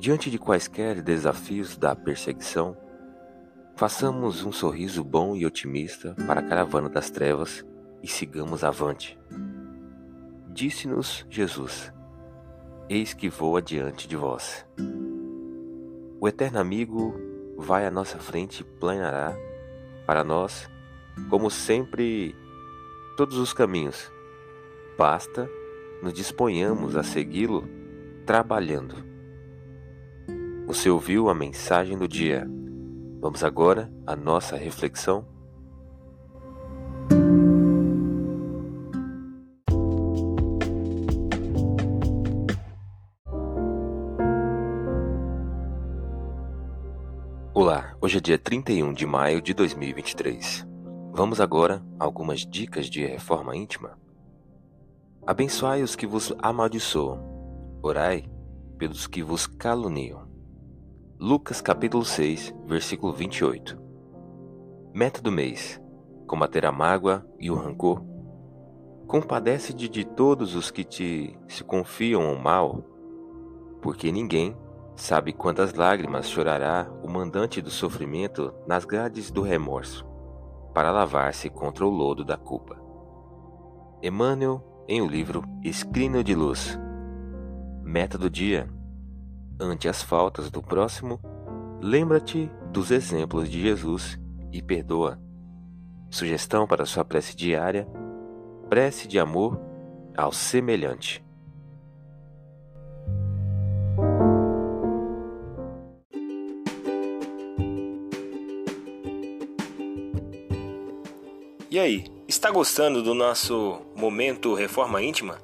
Diante de quaisquer desafios da perseguição, façamos um sorriso bom e otimista para a caravana das trevas e sigamos avante. Disse-nos Jesus: Eis que vou adiante de vós. O eterno amigo vai à nossa frente e planeará para nós, como sempre, todos os caminhos. Basta nos disponhamos a segui-lo trabalhando. Você ouviu a mensagem do dia. Vamos agora à nossa reflexão. Olá, hoje é dia 31 de maio de 2023. Vamos agora a algumas dicas de reforma íntima. Abençoai os que vos amaldiçoam, orai pelos que vos caluniam. Lucas capítulo 6, versículo 28. Meta do mês: combater a mágoa e o rancor. Compadece-te de todos os que te se confiam ao mal, porque ninguém sabe quantas lágrimas chorará o mandante do sofrimento nas grades do remorso, para lavar-se contra o lodo da culpa. Emmanuel, em o livro Escrino de Luz. Meta do dia ante as faltas do próximo, lembra-te dos exemplos de Jesus e perdoa. Sugestão para sua prece diária: prece de amor ao semelhante. E aí, está gostando do nosso momento Reforma Íntima?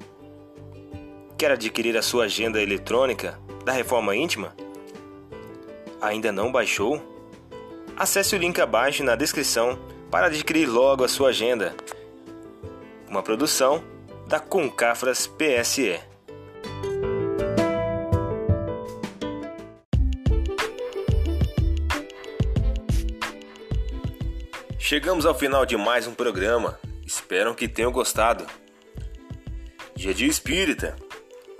Quer adquirir a sua agenda eletrônica da Reforma Íntima? Ainda não baixou? Acesse o link abaixo na descrição para adquirir logo a sua agenda. Uma produção da Concafras PSE. Chegamos ao final de mais um programa. Espero que tenham gostado. Dia de Espírita